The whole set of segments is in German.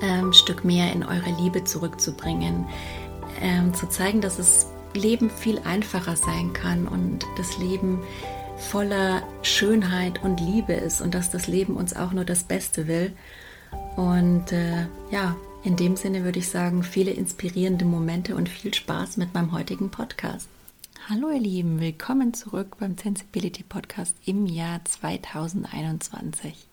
ähm, Stück mehr in eure Liebe zurückzubringen, ähm, zu zeigen, dass das Leben viel einfacher sein kann und das Leben voller Schönheit und Liebe ist und dass das Leben uns auch nur das Beste will. Und äh, ja, in dem Sinne würde ich sagen, viele inspirierende Momente und viel Spaß mit meinem heutigen Podcast. Hallo ihr Lieben, willkommen zurück beim Sensibility Podcast im Jahr 2021.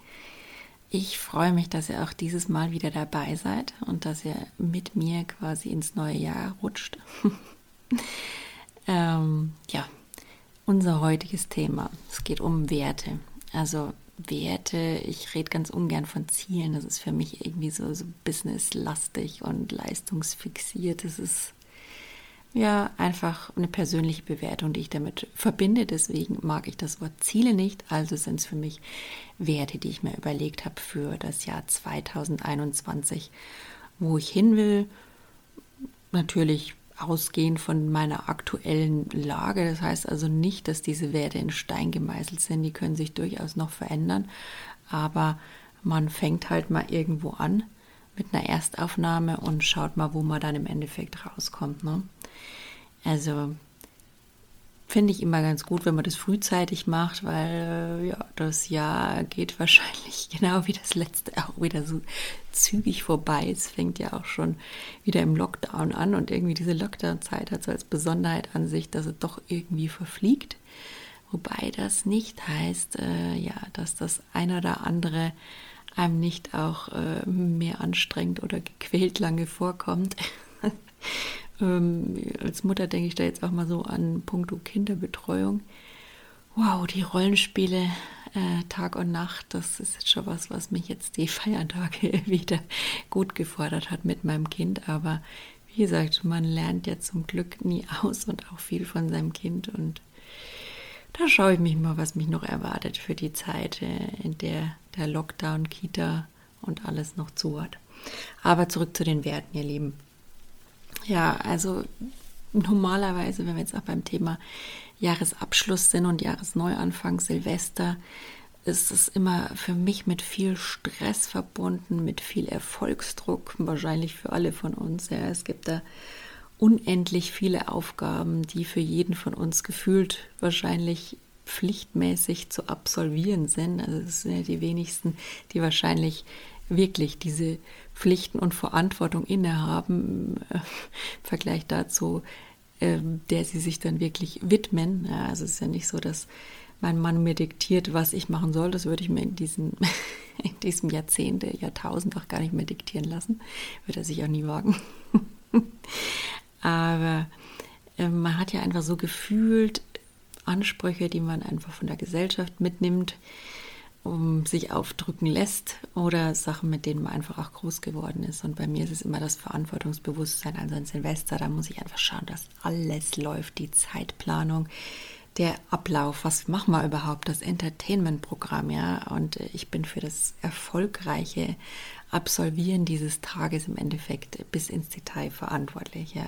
Ich freue mich, dass ihr auch dieses Mal wieder dabei seid und dass ihr mit mir quasi ins neue Jahr rutscht. ähm, ja, unser heutiges Thema. Es geht um Werte. Also Werte, ich rede ganz ungern von Zielen. Das ist für mich irgendwie so, so businesslastig und leistungsfixiert. Das ist ja, einfach eine persönliche Bewertung, die ich damit verbinde. Deswegen mag ich das Wort Ziele nicht. Also sind es für mich Werte, die ich mir überlegt habe für das Jahr 2021, wo ich hin will. Natürlich ausgehend von meiner aktuellen Lage. Das heißt also nicht, dass diese Werte in Stein gemeißelt sind. Die können sich durchaus noch verändern. Aber man fängt halt mal irgendwo an mit einer Erstaufnahme und schaut mal, wo man dann im Endeffekt rauskommt. Ne? Also finde ich immer ganz gut, wenn man das frühzeitig macht, weil ja, das Jahr geht wahrscheinlich genau wie das letzte auch wieder so zügig vorbei. Es fängt ja auch schon wieder im Lockdown an und irgendwie diese Lockdown-Zeit hat so als Besonderheit an sich, dass es doch irgendwie verfliegt. Wobei das nicht heißt, äh, ja, dass das eine oder andere einem nicht auch äh, mehr anstrengend oder gequält lange vorkommt. Ähm, als Mutter denke ich da jetzt auch mal so an puncto Kinderbetreuung. Wow, die Rollenspiele äh, Tag und Nacht, das ist jetzt schon was, was mich jetzt die Feiertage wieder gut gefordert hat mit meinem Kind. Aber wie gesagt, man lernt ja zum Glück nie aus und auch viel von seinem Kind. Und da schaue ich mich mal, was mich noch erwartet für die Zeit, äh, in der der Lockdown, Kita und alles noch zu hat. Aber zurück zu den Werten, ihr Lieben. Ja, also normalerweise, wenn wir jetzt auch beim Thema Jahresabschluss sind und Jahresneuanfang, Silvester, ist es immer für mich mit viel Stress verbunden, mit viel Erfolgsdruck, wahrscheinlich für alle von uns. Ja, es gibt da unendlich viele Aufgaben, die für jeden von uns gefühlt wahrscheinlich pflichtmäßig zu absolvieren sind. Also es sind ja die wenigsten, die wahrscheinlich wirklich diese Pflichten und Verantwortung innehaben, äh, im Vergleich dazu, äh, der sie sich dann wirklich widmen. Ja, also es ist ja nicht so, dass mein Mann mir diktiert, was ich machen soll. Das würde ich mir in, diesen, in diesem Jahrzehnt, Jahrtausend auch gar nicht mehr diktieren lassen. Würde er sich auch nie wagen. Aber äh, man hat ja einfach so gefühlt Ansprüche, die man einfach von der Gesellschaft mitnimmt, um sich aufdrücken lässt oder Sachen, mit denen man einfach auch groß geworden ist. Und bei mir ist es immer das Verantwortungsbewusstsein, also ein Silvester, da muss ich einfach schauen, dass alles läuft, die Zeitplanung, der Ablauf, was machen wir überhaupt, das Entertainment-Programm, ja. Und ich bin für das erfolgreiche Absolvieren dieses Tages im Endeffekt bis ins Detail verantwortlich, ja.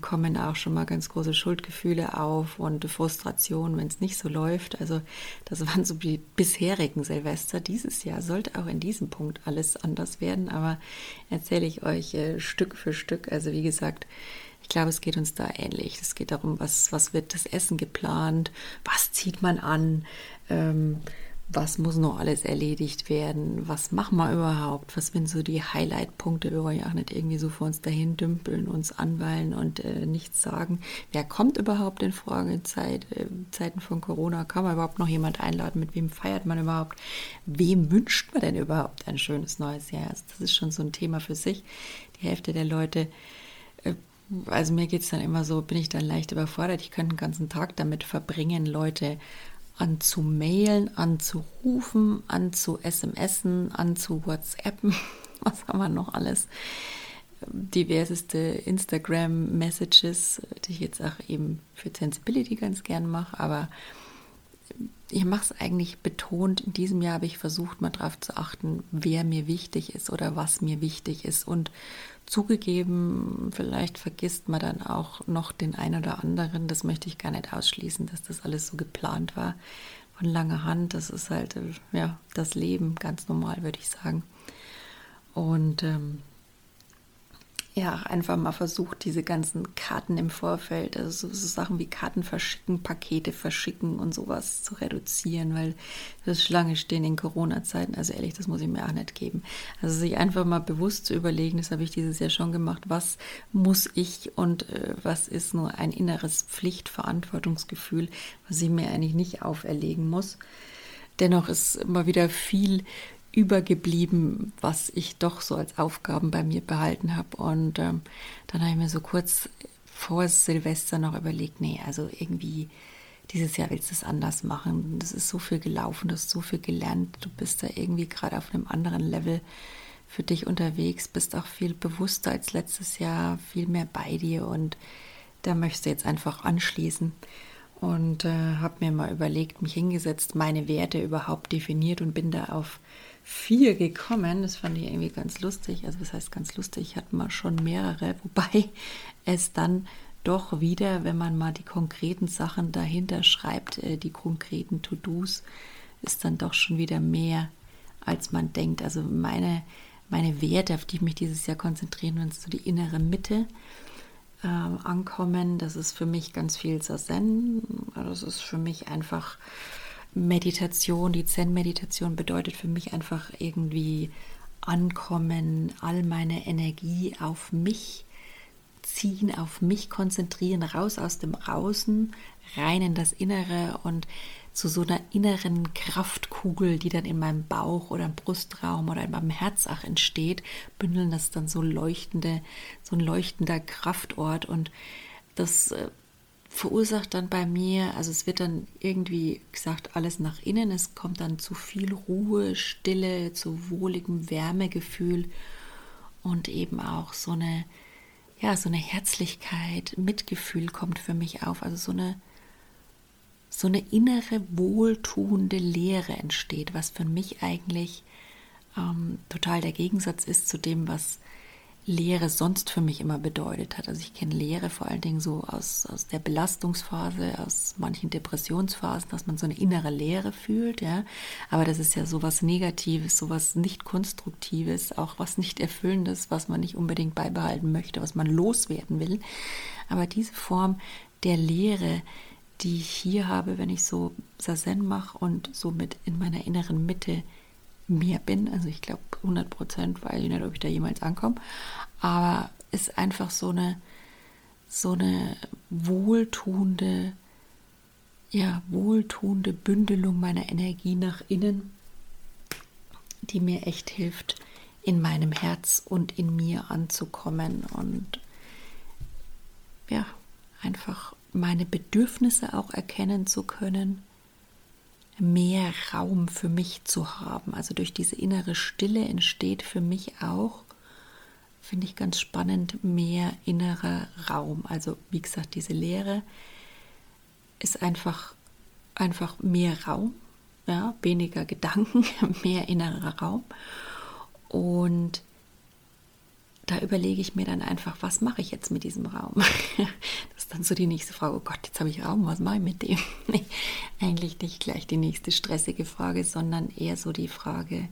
Kommen auch schon mal ganz große Schuldgefühle auf und Frustration, wenn es nicht so läuft. Also das waren so die bisherigen Silvester. Dieses Jahr sollte auch in diesem Punkt alles anders werden, aber erzähle ich euch äh, Stück für Stück. Also wie gesagt, ich glaube, es geht uns da ähnlich. Es geht darum, was, was wird das Essen geplant, was zieht man an, ähm, was muss noch alles erledigt werden, was machen wir überhaupt, was sind so die Highlight-Punkte, wir wollen ja auch nicht irgendwie so vor uns dahin dümpeln, uns anweilen und äh, nichts sagen. Wer kommt überhaupt in Frage in Zeit, äh, Zeiten von Corona? Kann man überhaupt noch jemand einladen? Mit wem feiert man überhaupt? Wem wünscht man denn überhaupt ein schönes neues Jahr? Also das ist schon so ein Thema für sich. Die Hälfte der Leute äh, also mir geht es dann immer so, bin ich dann leicht überfordert. Ich könnte den ganzen Tag damit verbringen, Leute anzumailen, anzurufen, anzu SMSen, anzu WhatsAppen. Was haben wir noch alles? Diverseste Instagram-Messages, die ich jetzt auch eben für Sensibility ganz gern mache, aber ich mache es eigentlich betont. In diesem Jahr habe ich versucht, mal darauf zu achten, wer mir wichtig ist oder was mir wichtig ist. Und zugegeben, vielleicht vergisst man dann auch noch den einen oder anderen. Das möchte ich gar nicht ausschließen, dass das alles so geplant war. Von langer Hand, das ist halt ja, das Leben, ganz normal, würde ich sagen. Und ähm, ja, einfach mal versucht, diese ganzen Karten im Vorfeld, also so, so, Sachen wie Karten verschicken, Pakete verschicken und sowas zu reduzieren, weil das Schlange stehen in Corona-Zeiten, also ehrlich, das muss ich mir auch nicht geben. Also sich einfach mal bewusst zu überlegen, das habe ich dieses Jahr schon gemacht, was muss ich und äh, was ist nur ein inneres Pflichtverantwortungsgefühl, was ich mir eigentlich nicht auferlegen muss. Dennoch ist immer wieder viel übergeblieben, was ich doch so als Aufgaben bei mir behalten habe. Und ähm, dann habe ich mir so kurz vor Silvester noch überlegt, nee, also irgendwie dieses Jahr willst du es anders machen. Das ist so viel gelaufen, du hast so viel gelernt, du bist da irgendwie gerade auf einem anderen Level für dich unterwegs, bist auch viel bewusster als letztes Jahr, viel mehr bei dir und da möchtest du jetzt einfach anschließen und äh, habe mir mal überlegt, mich hingesetzt, meine Werte überhaupt definiert und bin da auf vier gekommen. Das fand ich irgendwie ganz lustig. Also was heißt ganz lustig? Ich hatte mal schon mehrere, wobei es dann doch wieder, wenn man mal die konkreten Sachen dahinter schreibt, äh, die konkreten To-Dos, ist dann doch schon wieder mehr, als man denkt. Also meine, meine Werte, auf die ich mich dieses Jahr konzentrieren will, so die innere Mitte äh, ankommen. Das ist für mich ganz viel Sazen. Das ist für mich einfach Meditation, die Zen-Meditation bedeutet für mich einfach irgendwie ankommen, all meine Energie auf mich ziehen, auf mich konzentrieren, raus aus dem Außen, rein in das Innere und zu so einer inneren Kraftkugel, die dann in meinem Bauch oder im Brustraum oder in meinem Herzach entsteht, bündeln das dann so leuchtende, so ein leuchtender Kraftort und das äh, verursacht dann bei mir, also es wird dann irgendwie gesagt, alles nach innen, es kommt dann zu viel Ruhe, Stille, zu wohligem Wärmegefühl und eben auch so eine, ja, so eine Herzlichkeit, Mitgefühl kommt für mich auf, also so eine, so eine innere, wohltuende Leere entsteht, was für mich eigentlich ähm, total der Gegensatz ist zu dem, was Lehre sonst für mich immer bedeutet hat. Also ich kenne Lehre vor allen Dingen so aus, aus der Belastungsphase, aus manchen Depressionsphasen, dass man so eine innere Leere fühlt, ja. Aber das ist ja sowas Negatives, sowas nicht Konstruktives, auch was nicht Erfüllendes, was man nicht unbedingt beibehalten möchte, was man loswerden will. Aber diese Form der Lehre, die ich hier habe, wenn ich so Sazen mache und somit in meiner inneren Mitte mehr bin. Also ich glaube 100 Prozent, weiß ich nicht, ob ich da jemals ankomme. Aber ist einfach so eine, so eine wohltuende, ja, wohltuende Bündelung meiner Energie nach innen, die mir echt hilft, in meinem Herz und in mir anzukommen und ja, einfach meine Bedürfnisse auch erkennen zu können mehr Raum für mich zu haben. Also durch diese innere Stille entsteht für mich auch, finde ich ganz spannend, mehr innerer Raum. Also wie gesagt, diese Leere ist einfach, einfach mehr Raum, ja, weniger Gedanken, mehr innerer Raum. Und da überlege ich mir dann einfach, was mache ich jetzt mit diesem Raum? Ist dann so die nächste Frage, oh Gott, jetzt habe ich Raum, was mache ich mit dem? Eigentlich nicht gleich die nächste stressige Frage, sondern eher so die Frage,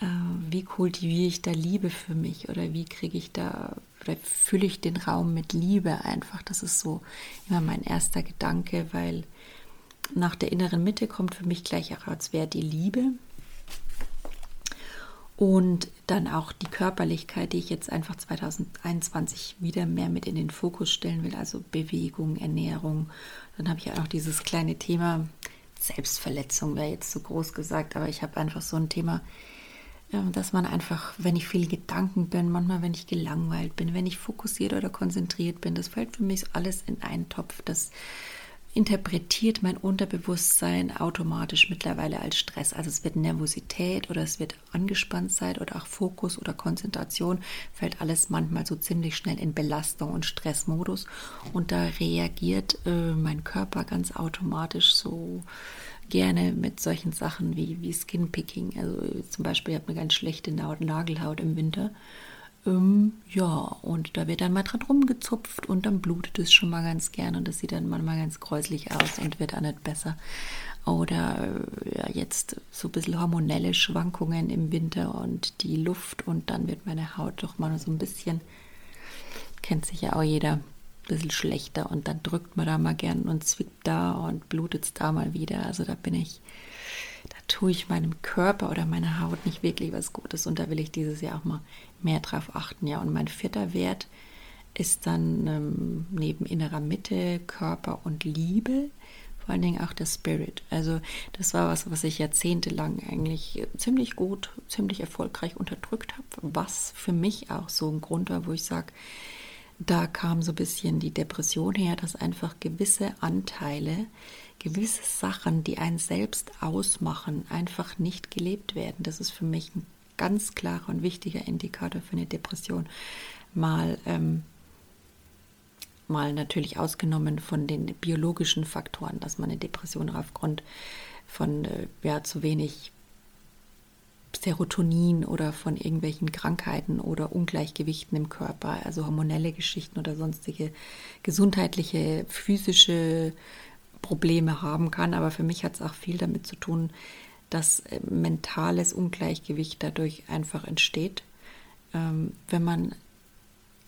äh, wie kultiviere ich da Liebe für mich oder wie kriege ich da, oder fülle ich den Raum mit Liebe einfach? Das ist so immer mein erster Gedanke, weil nach der inneren Mitte kommt für mich gleich auch als Wert die Liebe. Und dann auch die Körperlichkeit, die ich jetzt einfach 2021 wieder mehr mit in den Fokus stellen will, also Bewegung, Ernährung. Dann habe ich auch dieses kleine Thema, Selbstverletzung wäre jetzt zu groß gesagt, aber ich habe einfach so ein Thema, dass man einfach, wenn ich viel Gedanken bin, manchmal wenn ich gelangweilt bin, wenn ich fokussiert oder konzentriert bin, das fällt für mich alles in einen Topf. Das interpretiert mein Unterbewusstsein automatisch mittlerweile als Stress. Also es wird Nervosität oder es wird Angespanntheit oder auch Fokus oder Konzentration, fällt alles manchmal so ziemlich schnell in Belastung und Stressmodus. Und da reagiert äh, mein Körper ganz automatisch so gerne mit solchen Sachen wie, wie Skinpicking. Also zum Beispiel, ich habe eine ganz schlechte Nagelhaut im Winter. Ähm, ja, und da wird dann mal dran rumgezupft und dann blutet es schon mal ganz gern und das sieht dann manchmal ganz gräuslich aus und wird auch nicht besser. Oder äh, ja, jetzt so ein bisschen hormonelle Schwankungen im Winter und die Luft und dann wird meine Haut doch mal so ein bisschen, kennt sich ja auch jeder, ein bisschen schlechter und dann drückt man da mal gern und zwickt da und blutet es da mal wieder. Also da bin ich tue ich meinem Körper oder meiner Haut nicht wirklich was Gutes und da will ich dieses Jahr auch mal mehr drauf achten. Ja, und mein vierter Wert ist dann ähm, neben innerer Mitte, Körper und Liebe vor allen Dingen auch der Spirit. Also das war was, was ich jahrzehntelang eigentlich ziemlich gut, ziemlich erfolgreich unterdrückt habe, was für mich auch so ein Grund war, wo ich sage, da kam so ein bisschen die Depression her, dass einfach gewisse Anteile gewisse Sachen, die einen selbst ausmachen, einfach nicht gelebt werden. Das ist für mich ein ganz klarer und wichtiger Indikator für eine Depression. Mal, ähm, mal natürlich ausgenommen von den biologischen Faktoren, dass man eine Depression aufgrund von äh, ja, zu wenig Serotonin oder von irgendwelchen Krankheiten oder Ungleichgewichten im Körper, also hormonelle Geschichten oder sonstige gesundheitliche, physische Probleme haben kann. Aber für mich hat es auch viel damit zu tun, dass äh, mentales Ungleichgewicht dadurch einfach entsteht, ähm, wenn man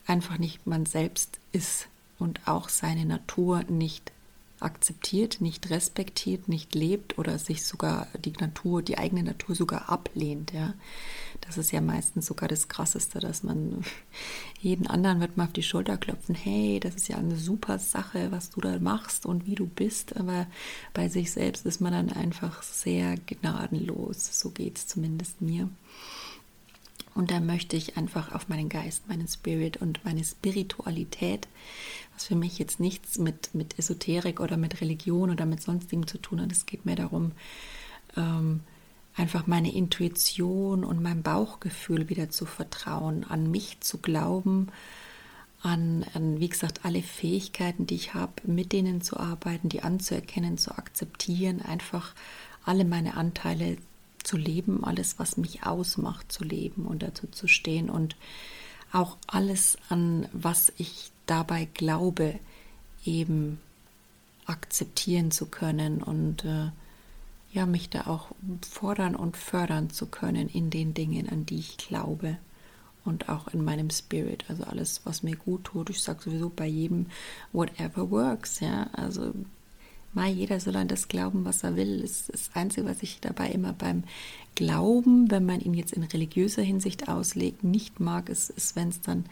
einfach nicht man selbst ist und auch seine Natur nicht akzeptiert, nicht respektiert, nicht lebt oder sich sogar die Natur, die eigene Natur sogar ablehnt. Ja. Das ist ja meistens sogar das Krasseste, dass man jeden anderen wird mal auf die Schulter klopfen, hey, das ist ja eine super Sache, was du da machst und wie du bist, aber bei sich selbst ist man dann einfach sehr gnadenlos. So geht es zumindest mir. Und da möchte ich einfach auf meinen Geist, meinen Spirit und meine Spiritualität, was für mich jetzt nichts mit, mit Esoterik oder mit Religion oder mit sonstigem zu tun hat. Es geht mir darum, ähm, einfach meine Intuition und mein Bauchgefühl wieder zu vertrauen, an mich zu glauben, an, an, wie gesagt, alle Fähigkeiten, die ich habe, mit denen zu arbeiten, die anzuerkennen, zu akzeptieren, einfach alle meine Anteile zu leben, alles, was mich ausmacht, zu leben und dazu zu stehen und auch alles, an was ich dabei glaube, eben akzeptieren zu können und äh, ja, mich da auch fordern und fördern zu können in den Dingen, an die ich glaube und auch in meinem Spirit, also alles, was mir gut tut. Ich sage sowieso bei jedem, whatever works, ja, also mal jeder soll an das glauben, was er will. Das, das Einzige, was ich dabei immer beim Glauben, wenn man ihn jetzt in religiöser Hinsicht auslegt, nicht mag, ist, ist wenn es dann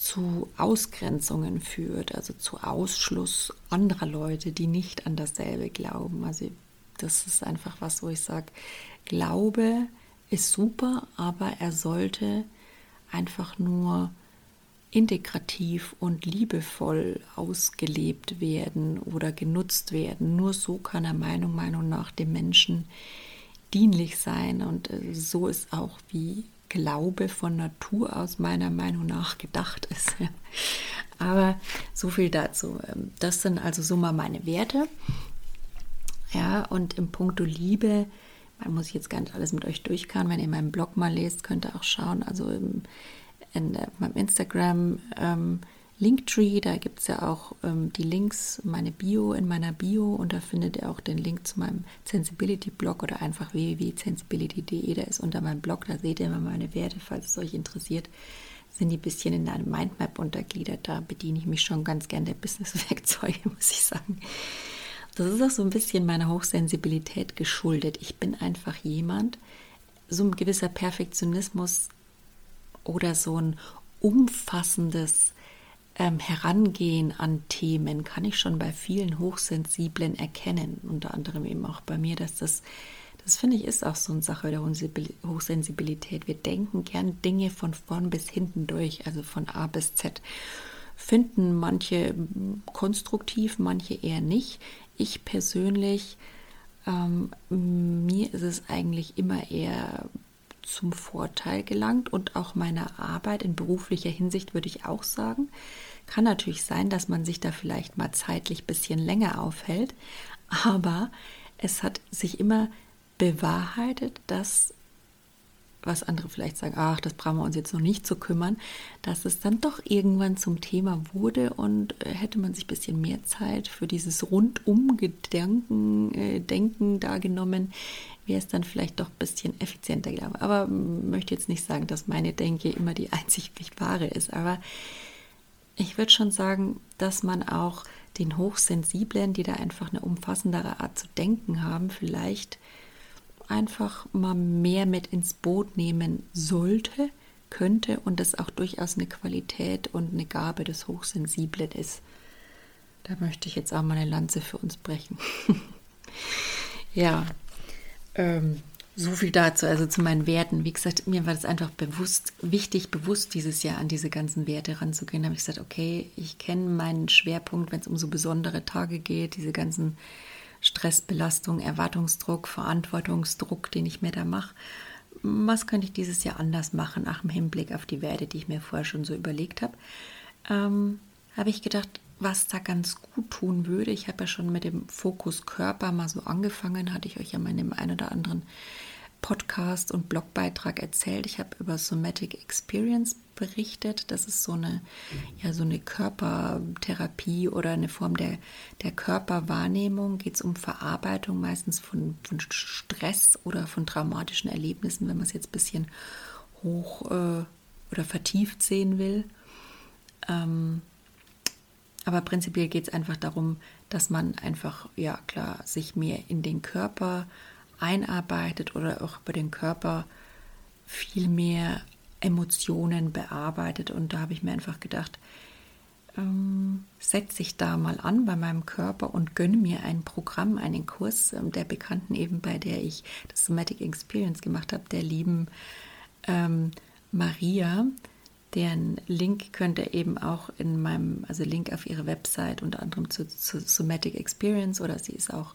zu Ausgrenzungen führt, also zu Ausschluss anderer Leute, die nicht an dasselbe glauben. Also das ist einfach was, wo ich sage, Glaube ist super, aber er sollte einfach nur integrativ und liebevoll ausgelebt werden oder genutzt werden. Nur so kann er Meinung, Meinung nach dem Menschen dienlich sein. Und äh, so ist auch wie Glaube von Natur aus meiner Meinung nach gedacht ist. Aber so viel dazu. Ähm, das sind also so mal meine Werte. Ja, und im Punkto Liebe, man muss jetzt gar nicht alles mit euch durchkauen. Wenn ihr meinen Blog mal lest, könnt ihr auch schauen. Also im in meinem Instagram ähm, Linktree, da gibt es ja auch ähm, die Links, meine Bio in meiner Bio und da findet ihr auch den Link zu meinem Sensibility-Blog oder einfach www.sensibility.de, da ist unter meinem Blog, da seht ihr immer meine Werte, falls es euch interessiert, sind die ein bisschen in einem Mindmap untergliedert, da bediene ich mich schon ganz gern der Business-Werkzeuge, muss ich sagen. Das ist auch so ein bisschen meiner Hochsensibilität geschuldet. Ich bin einfach jemand, so ein gewisser Perfektionismus oder so ein umfassendes ähm, Herangehen an Themen kann ich schon bei vielen Hochsensiblen erkennen. Unter anderem eben auch bei mir, dass das, das finde ich, ist auch so eine Sache der Hochsensibilität. Wir denken gern Dinge von vorn bis hinten durch, also von A bis Z. Finden manche konstruktiv, manche eher nicht. Ich persönlich, ähm, mir ist es eigentlich immer eher zum Vorteil gelangt und auch meiner Arbeit in beruflicher Hinsicht würde ich auch sagen. Kann natürlich sein, dass man sich da vielleicht mal zeitlich ein bisschen länger aufhält, aber es hat sich immer bewahrheitet, dass was andere vielleicht sagen, ach, das brauchen wir uns jetzt noch nicht zu kümmern, dass es dann doch irgendwann zum Thema wurde und äh, hätte man sich ein bisschen mehr Zeit für dieses Rundum-Gedanken, äh, Denken da genommen, wäre es dann vielleicht doch ein bisschen effizienter gelaufen. Aber möchte jetzt nicht sagen, dass meine Denke immer die einzig wahre ist, aber ich würde schon sagen, dass man auch den Hochsensiblen, die da einfach eine umfassendere Art zu denken haben, vielleicht einfach mal mehr mit ins Boot nehmen sollte, könnte und das auch durchaus eine Qualität und eine Gabe des Hochsensiblen ist. Da möchte ich jetzt auch mal eine Lanze für uns brechen. ja, ähm, so viel dazu, also zu meinen Werten. Wie gesagt, mir war das einfach bewusst, wichtig, bewusst dieses Jahr an diese ganzen Werte ranzugehen. Da habe ich gesagt, okay, ich kenne meinen Schwerpunkt, wenn es um so besondere Tage geht, diese ganzen Stressbelastung, Erwartungsdruck, Verantwortungsdruck, den ich mir da mache. Was könnte ich dieses Jahr anders machen, auch im Hinblick auf die Werte, die ich mir vorher schon so überlegt habe? Ähm, habe ich gedacht, was da ganz gut tun würde. Ich habe ja schon mit dem Fokus Körper mal so angefangen, hatte ich euch ja mal in dem einen oder anderen Podcast und Blogbeitrag erzählt. Ich habe über Somatic Experience berichtet. Das ist so eine, ja, so eine Körpertherapie oder eine Form der, der Körperwahrnehmung. Geht es um Verarbeitung meistens von, von Stress oder von traumatischen Erlebnissen, wenn man es jetzt ein bisschen hoch äh, oder vertieft sehen will. Ähm, aber prinzipiell geht es einfach darum, dass man einfach, ja klar, sich mehr in den Körper einarbeitet oder auch über den Körper viel mehr Emotionen bearbeitet. Und da habe ich mir einfach gedacht, ähm, setze ich da mal an bei meinem Körper und gönne mir ein Programm, einen Kurs ähm, der Bekannten eben, bei der ich das Somatic Experience gemacht habe, der lieben ähm, Maria. Deren Link könnt ihr eben auch in meinem, also Link auf ihre Website unter anderem zu, zu Somatic Experience oder sie ist auch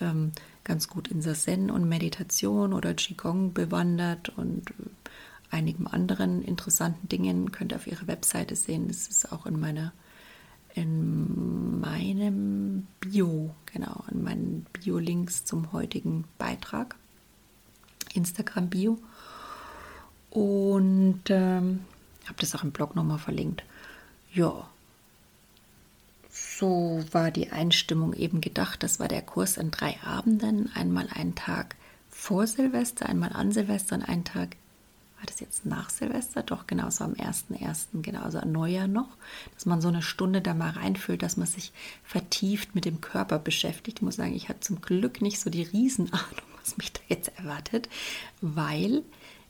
ähm, ganz gut in Zen und Meditation oder Qigong bewandert und einigen anderen interessanten Dingen könnt ihr auf ihrer Webseite sehen. Das ist auch in meiner in meinem Bio, genau, in meinen Bio-Links zum heutigen Beitrag, Instagram-Bio. Und ähm, habe das auch im Blog nochmal verlinkt. Ja, so war die Einstimmung eben gedacht. Das war der Kurs an drei Abenden. Einmal einen Tag vor Silvester, einmal an Silvester und einen Tag, war das jetzt nach Silvester? Doch, genau, so am 1.1., genau, also an Neujahr noch. Dass man so eine Stunde da mal reinfühlt, dass man sich vertieft mit dem Körper beschäftigt. Ich muss sagen, ich hatte zum Glück nicht so die Riesenahnung, was mich da jetzt erwartet, weil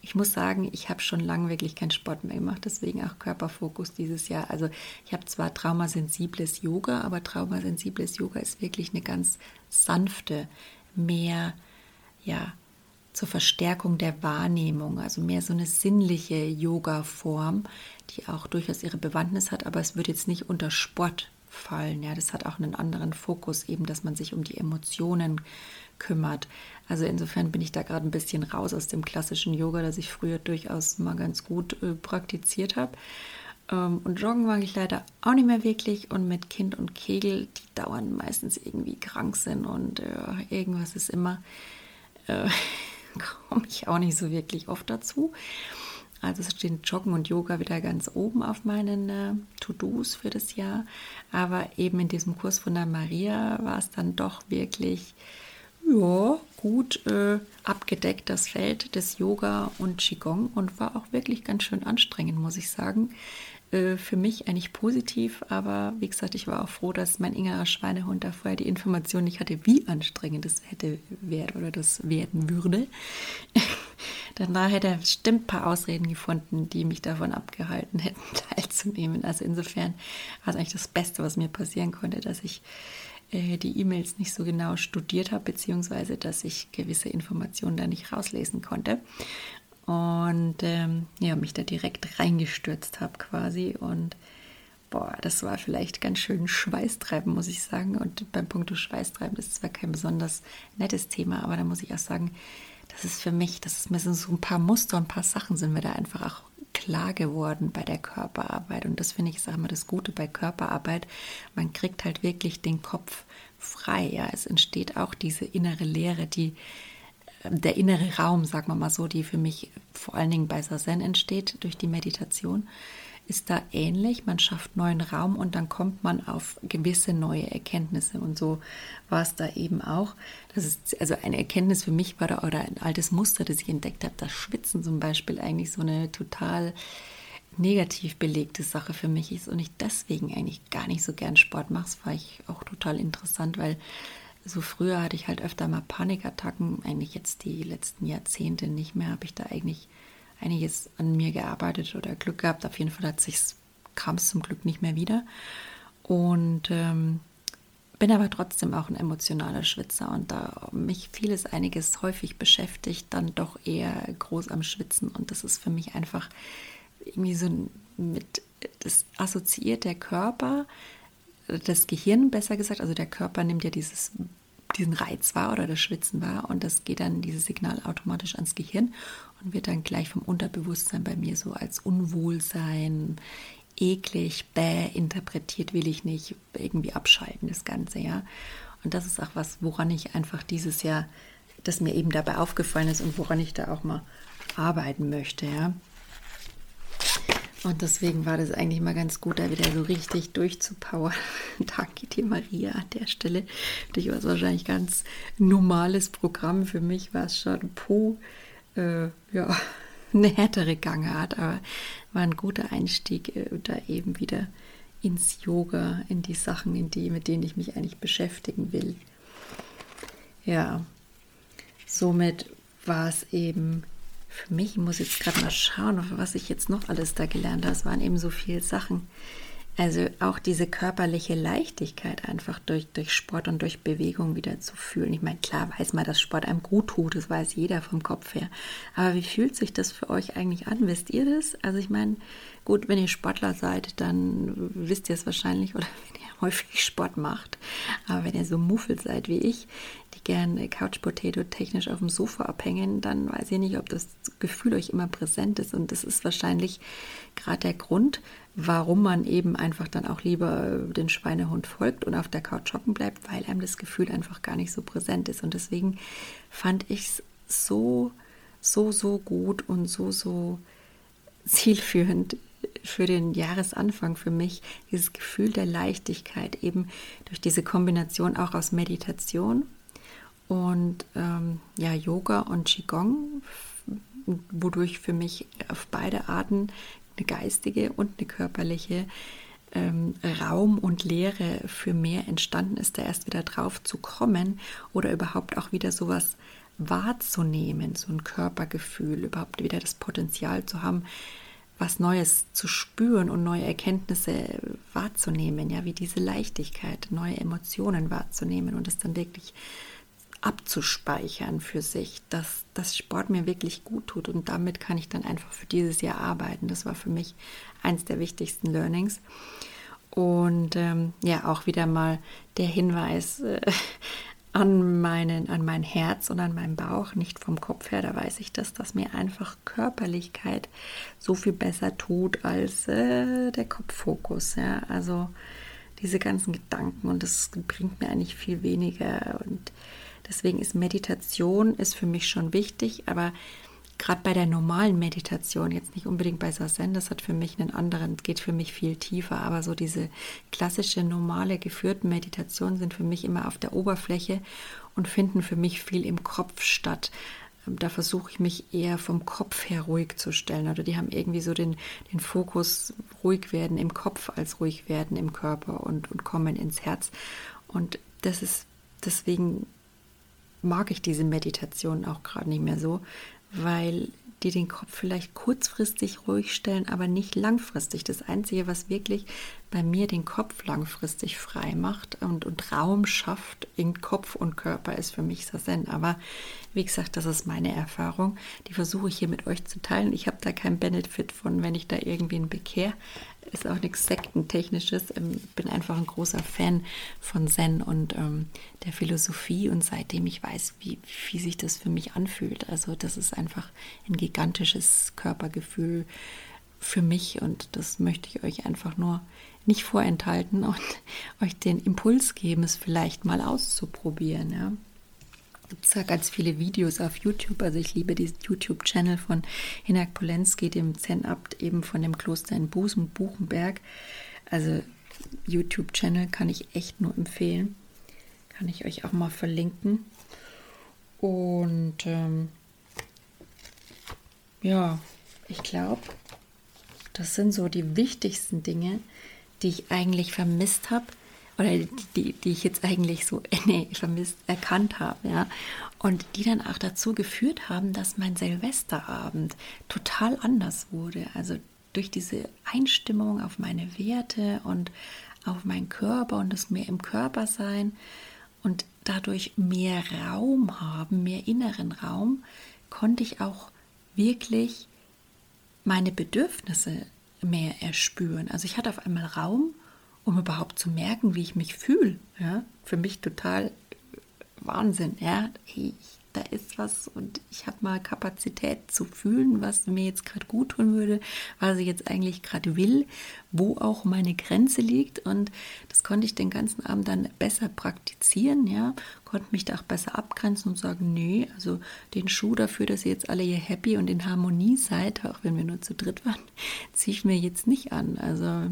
ich muss sagen, ich habe schon lange wirklich keinen Sport mehr gemacht, deswegen auch Körperfokus dieses Jahr. Also ich habe zwar traumasensibles Yoga, aber traumasensibles Yoga ist wirklich eine ganz sanfte, mehr ja zur Verstärkung der Wahrnehmung, also mehr so eine sinnliche Yoga-Form, die auch durchaus ihre Bewandtnis hat, aber es wird jetzt nicht unter Sport fallen. Ja, das hat auch einen anderen Fokus, eben, dass man sich um die Emotionen kümmert. Also insofern bin ich da gerade ein bisschen raus aus dem klassischen Yoga, das ich früher durchaus mal ganz gut äh, praktiziert habe. Ähm, und Joggen mag ich leider auch nicht mehr wirklich. Und mit Kind und Kegel, die dauern meistens irgendwie krank sind und äh, irgendwas ist immer, äh, komme ich auch nicht so wirklich oft dazu. Also stehen Joggen und Yoga wieder ganz oben auf meinen äh, To-Dos für das Jahr. Aber eben in diesem Kurs von der Maria war es dann doch wirklich ja, gut äh, abgedeckt, das Feld des Yoga und Qigong und war auch wirklich ganz schön anstrengend, muss ich sagen. äh, für mich eigentlich positiv, aber wie gesagt, ich war auch froh, dass mein innerer Schweinehund da vorher die Information nicht hatte, wie anstrengend das hätte werden oder das werden würde. Danach hätte er bestimmt ein paar Ausreden gefunden, die mich davon abgehalten hätten, teilzunehmen. Also insofern war es eigentlich das Beste, was mir passieren konnte, dass ich äh, die E-Mails nicht so genau studiert habe, beziehungsweise dass ich gewisse Informationen da nicht rauslesen konnte und ähm, ja, mich da direkt reingestürzt habe quasi und boah, das war vielleicht ganz schön Schweißtreiben, muss ich sagen. Und beim Punkt Schweißtreiben ist zwar kein besonders nettes Thema, aber da muss ich auch sagen, das ist für mich, das ist mir so ein paar Muster und ein paar Sachen sind mir da einfach auch klar geworden bei der Körperarbeit. Und das finde ich, sage mal, das Gute bei Körperarbeit. Man kriegt halt wirklich den Kopf frei. Ja, es entsteht auch diese innere Leere, die der innere Raum, sagen wir mal so, die für mich vor allen Dingen bei Sazen entsteht durch die Meditation, ist da ähnlich. Man schafft neuen Raum und dann kommt man auf gewisse neue Erkenntnisse. Und so war es da eben auch. Das ist also eine Erkenntnis für mich war da oder ein altes Muster, das ich entdeckt habe, dass Schwitzen zum Beispiel eigentlich so eine total negativ belegte Sache für mich ist und ich deswegen eigentlich gar nicht so gern Sport mache. Das war ich auch total interessant, weil so früher hatte ich halt öfter mal Panikattacken, eigentlich jetzt die letzten Jahrzehnte nicht mehr, habe ich da eigentlich einiges an mir gearbeitet oder Glück gehabt. Auf jeden Fall hat sich's, kam es zum Glück nicht mehr wieder. Und ähm, bin aber trotzdem auch ein emotionaler Schwitzer und da mich vieles einiges häufig beschäftigt, dann doch eher groß am Schwitzen. Und das ist für mich einfach irgendwie so mit, das assoziiert der Körper das Gehirn besser gesagt, also der Körper nimmt ja dieses, diesen Reiz wahr oder das Schwitzen wahr und das geht dann dieses Signal automatisch ans Gehirn und wird dann gleich vom Unterbewusstsein bei mir so als Unwohlsein, eklig, bäh interpretiert, will ich nicht irgendwie abschalten, das Ganze, ja. Und das ist auch was, woran ich einfach dieses Jahr, das mir eben dabei aufgefallen ist und woran ich da auch mal arbeiten möchte, ja. Und deswegen war das eigentlich mal ganz gut, da wieder so richtig durchzupowern. Danke dir, Maria, an der Stelle. War es wahrscheinlich ganz normales Programm. Für mich war es schon po, äh, ja, eine härtere Gangart, aber war ein guter Einstieg, äh, da eben wieder ins Yoga, in die Sachen, in die, mit denen ich mich eigentlich beschäftigen will. Ja, somit war es eben für mich, ich muss jetzt gerade mal schauen, was ich jetzt noch alles da gelernt habe. Es waren eben so viele Sachen. Also auch diese körperliche Leichtigkeit einfach durch, durch Sport und durch Bewegung wieder zu fühlen. Ich meine, klar weiß man, dass Sport einem gut tut, das weiß jeder vom Kopf her. Aber wie fühlt sich das für euch eigentlich an? Wisst ihr das? Also ich meine, gut, wenn ihr Sportler seid, dann wisst ihr es wahrscheinlich oder wenn ihr häufig Sport macht. Aber wenn ihr so muffelt seid wie ich, gern Couch Potato technisch auf dem Sofa abhängen, dann weiß ich nicht, ob das Gefühl euch immer präsent ist. Und das ist wahrscheinlich gerade der Grund, warum man eben einfach dann auch lieber den Schweinehund folgt und auf der Couch hocken bleibt, weil einem das Gefühl einfach gar nicht so präsent ist. Und deswegen fand ich es so, so, so gut und so, so zielführend für den Jahresanfang für mich, dieses Gefühl der Leichtigkeit, eben durch diese Kombination auch aus Meditation und ähm, ja, Yoga und Qigong, wodurch für mich auf beide Arten eine geistige und eine körperliche ähm, Raum und Lehre für mehr entstanden ist, da erst wieder drauf zu kommen oder überhaupt auch wieder sowas wahrzunehmen, so ein Körpergefühl, überhaupt wieder das Potenzial zu haben, was Neues zu spüren und neue Erkenntnisse wahrzunehmen, ja, wie diese Leichtigkeit, neue Emotionen wahrzunehmen und es dann wirklich abzuspeichern für sich, dass das Sport mir wirklich gut tut und damit kann ich dann einfach für dieses Jahr arbeiten. Das war für mich eins der wichtigsten Learnings. Und ähm, ja, auch wieder mal der Hinweis äh, an, meinen, an mein Herz und an meinen Bauch, nicht vom Kopf her. Da weiß ich, dass das mir einfach Körperlichkeit so viel besser tut als äh, der Kopffokus. Ja? Also diese ganzen Gedanken und das bringt mir eigentlich viel weniger und Deswegen ist Meditation ist für mich schon wichtig, aber gerade bei der normalen Meditation, jetzt nicht unbedingt bei Sazen, das hat für mich einen anderen, geht für mich viel tiefer, aber so diese klassische, normale, geführten Meditationen sind für mich immer auf der Oberfläche und finden für mich viel im Kopf statt. da versuche ich mich eher vom Kopf her ruhig zu stellen. Oder die haben irgendwie so den, den Fokus ruhig werden im Kopf als ruhig werden im Körper und, und kommen ins Herz. Und das ist deswegen mag ich diese Meditation auch gerade nicht mehr so, weil die den Kopf vielleicht kurzfristig ruhig stellen, aber nicht langfristig. Das Einzige, was wirklich bei mir den Kopf langfristig frei macht und, und Raum schafft in Kopf und Körper, ist für mich Sazen. Aber wie gesagt, das ist meine Erfahrung. Die versuche ich hier mit euch zu teilen. Ich habe da keinen Benefit von, wenn ich da irgendwen bekehr ist auch nichts Sektentechnisches. Ich ähm, bin einfach ein großer Fan von Zen und ähm, der Philosophie und seitdem ich weiß, wie, wie sich das für mich anfühlt. Also das ist einfach ein gigantisches Körpergefühl für mich und das möchte ich euch einfach nur nicht vorenthalten und euch den Impuls geben, es vielleicht mal auszuprobieren. Ja gibt es ja ganz viele Videos auf YouTube. Also ich liebe diesen YouTube-Channel von Hinak Polenski, dem Zen-Abt eben von dem Kloster in Busen, Buchenberg. Also YouTube-Channel kann ich echt nur empfehlen. Kann ich euch auch mal verlinken. Und ähm, ja, ich glaube, das sind so die wichtigsten Dinge, die ich eigentlich vermisst habe oder die, die ich jetzt eigentlich so nee, vermisst erkannt habe, ja. Und die dann auch dazu geführt haben, dass mein Silvesterabend total anders wurde. Also durch diese Einstimmung auf meine Werte und auf meinen Körper und das mehr im Körper sein und dadurch mehr Raum haben, mehr inneren Raum, konnte ich auch wirklich meine Bedürfnisse mehr erspüren. Also ich hatte auf einmal Raum um überhaupt zu merken, wie ich mich fühle. Ja? Für mich total Wahnsinn. Ja? Ich, da ist was und ich habe mal Kapazität zu fühlen, was mir jetzt gerade gut tun würde, was ich jetzt eigentlich gerade will, wo auch meine Grenze liegt. Und das konnte ich den ganzen Abend dann besser praktizieren, ja, konnte mich da auch besser abgrenzen und sagen, nee, also den Schuh dafür, dass ihr jetzt alle hier happy und in Harmonie seid, auch wenn wir nur zu dritt waren, ziehe ich mir jetzt nicht an. Also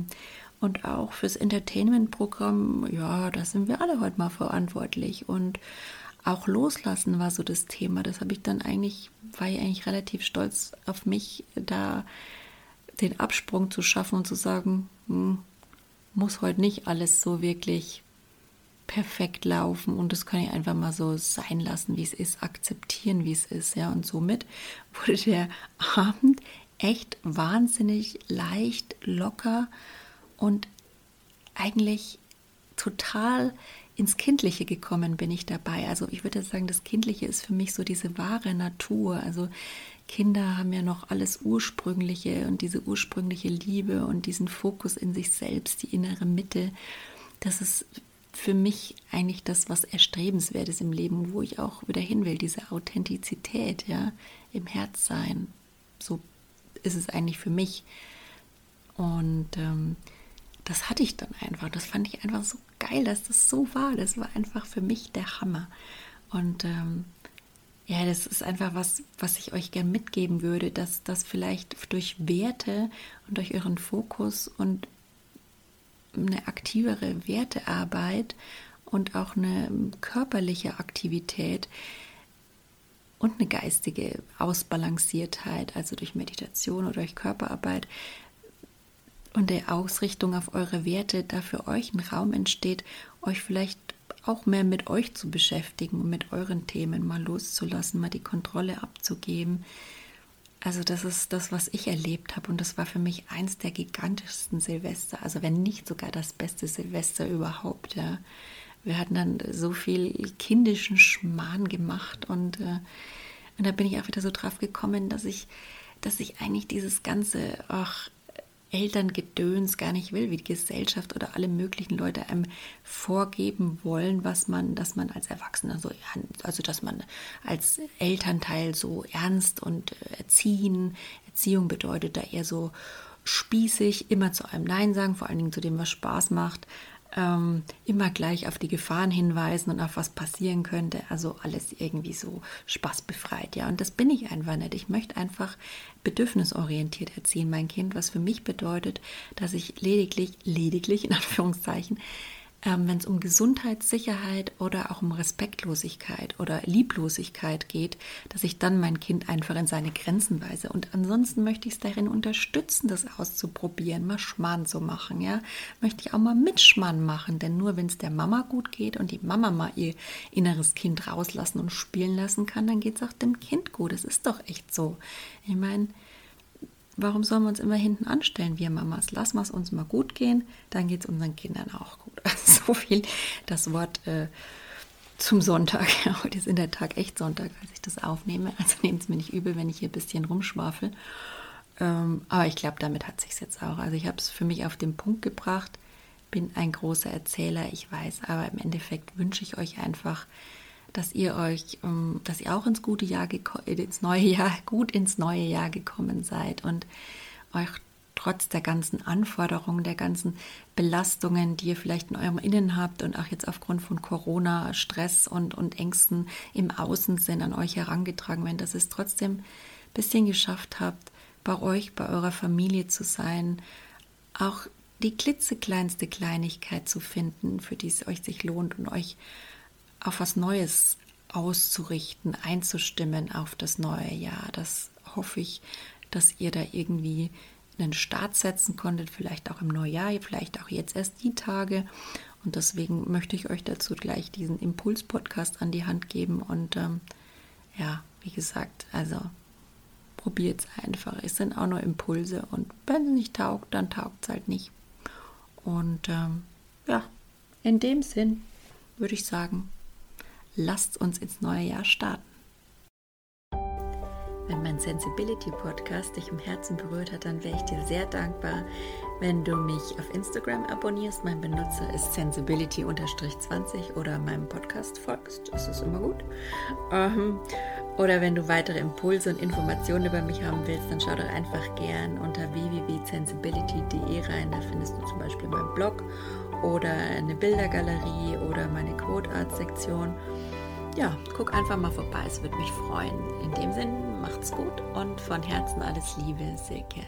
und auch fürs Entertainment-Programm, ja, da sind wir alle heute mal verantwortlich. Und auch loslassen war so das Thema. Das habe ich dann eigentlich, war ich eigentlich relativ stolz auf mich, da den Absprung zu schaffen und zu sagen, hm, muss heute nicht alles so wirklich perfekt laufen und das kann ich einfach mal so sein lassen, wie es ist, akzeptieren, wie es ist, ja. Und somit wurde der Abend echt wahnsinnig leicht, locker und eigentlich total ins Kindliche gekommen bin ich dabei. Also ich würde sagen, das Kindliche ist für mich so diese wahre Natur. Also Kinder haben ja noch alles Ursprüngliche und diese ursprüngliche Liebe und diesen Fokus in sich selbst, die innere Mitte. Das ist für mich eigentlich das, was erstrebenswert ist im Leben, wo ich auch wieder hin will, diese Authentizität, ja, im Herz sein. So ist es eigentlich für mich. Und ähm, das hatte ich dann einfach. Das fand ich einfach so geil, dass das so war. Das war einfach für mich der Hammer. Und ähm, ja, das ist einfach was, was ich euch gerne mitgeben würde, dass das vielleicht durch Werte und durch euren Fokus und eine aktivere Wertearbeit und auch eine körperliche Aktivität und eine geistige Ausbalanciertheit, also durch Meditation oder durch Körperarbeit, und der Ausrichtung auf eure Werte da für euch ein Raum entsteht, euch vielleicht auch mehr mit euch zu beschäftigen und mit euren Themen mal loszulassen, mal die Kontrolle abzugeben. Also das ist das, was ich erlebt habe und das war für mich eins der gigantischsten Silvester, also wenn nicht sogar das beste Silvester überhaupt. Ja. Wir hatten dann so viel kindischen Schmarrn gemacht und, äh, und da bin ich auch wieder so drauf gekommen, dass ich, dass ich eigentlich dieses ganze, ach, Elterngedöns gar nicht will, wie die Gesellschaft oder alle möglichen Leute einem vorgeben wollen, was man, dass man als Erwachsener so, also dass man als Elternteil so ernst und äh, erziehen, Erziehung bedeutet da eher so spießig, immer zu einem Nein sagen, vor allen Dingen zu dem, was Spaß macht, ähm, immer gleich auf die Gefahren hinweisen und auf was passieren könnte. Also alles irgendwie so spaßbefreit, ja. Und das bin ich einfach nicht. Ich möchte einfach bedürfnisorientiert erziehen, mein Kind, was für mich bedeutet, dass ich lediglich, lediglich in Anführungszeichen, ähm, wenn es um Gesundheitssicherheit oder auch um Respektlosigkeit oder Lieblosigkeit geht, dass ich dann mein Kind einfach in seine Grenzen weise. Und ansonsten möchte ich es darin unterstützen, das auszuprobieren, mal Schmarrn zu machen. Ja, möchte ich auch mal mit Schmarrn machen, denn nur wenn es der Mama gut geht und die Mama mal ihr inneres Kind rauslassen und spielen lassen kann, dann geht es auch dem Kind gut. Das ist doch echt so. Ich meine, warum sollen wir uns immer hinten anstellen, wir Mamas? Lassen wir es uns mal gut gehen, dann geht es unseren Kindern auch gut. So viel das Wort äh, zum Sonntag. Heute ist in der Tag echt Sonntag, als ich das aufnehme. Also nehmt es mir nicht übel, wenn ich hier ein bisschen rumschwafel. Ähm, aber ich glaube, damit hat sich jetzt auch. Also ich habe es für mich auf den Punkt gebracht. Bin ein großer Erzähler, ich weiß, aber im Endeffekt wünsche ich euch einfach, dass ihr euch, ähm, dass ihr auch ins gute Jahr, ins neue Jahr, gut ins neue Jahr gekommen seid und euch trotz der ganzen Anforderungen, der ganzen Belastungen, die ihr vielleicht in eurem Innen habt und auch jetzt aufgrund von Corona, Stress und, und Ängsten im Außen sind an euch herangetragen werden, dass ihr es trotzdem ein bisschen geschafft habt, bei euch, bei eurer Familie zu sein, auch die klitzekleinste Kleinigkeit zu finden, für die es euch sich lohnt und euch auf was Neues auszurichten, einzustimmen auf das neue Jahr. Das hoffe ich, dass ihr da irgendwie einen Start setzen konntet, vielleicht auch im Neujahr, vielleicht auch jetzt erst die Tage. Und deswegen möchte ich euch dazu gleich diesen Impuls-Podcast an die Hand geben. Und ähm, ja, wie gesagt, also probiert es einfach. Es sind auch nur Impulse und wenn es nicht taugt, dann taugt es halt nicht. Und ähm, ja, in dem Sinn würde ich sagen, lasst uns ins neue Jahr starten. Wenn mein Sensibility Podcast dich im Herzen berührt hat, dann wäre ich dir sehr dankbar, wenn du mich auf Instagram abonnierst. Mein Benutzer ist sensibility-20 oder meinem Podcast folgst. Das ist immer gut. Ähm, oder wenn du weitere Impulse und Informationen über mich haben willst, dann schau doch einfach gern unter www.sensibility.de rein. Da findest du zum Beispiel meinen Blog oder eine Bildergalerie oder meine Code Art Sektion. Ja, guck einfach mal vorbei, es würde mich freuen. In dem Sinn, macht's gut und von Herzen alles Liebe, Silke.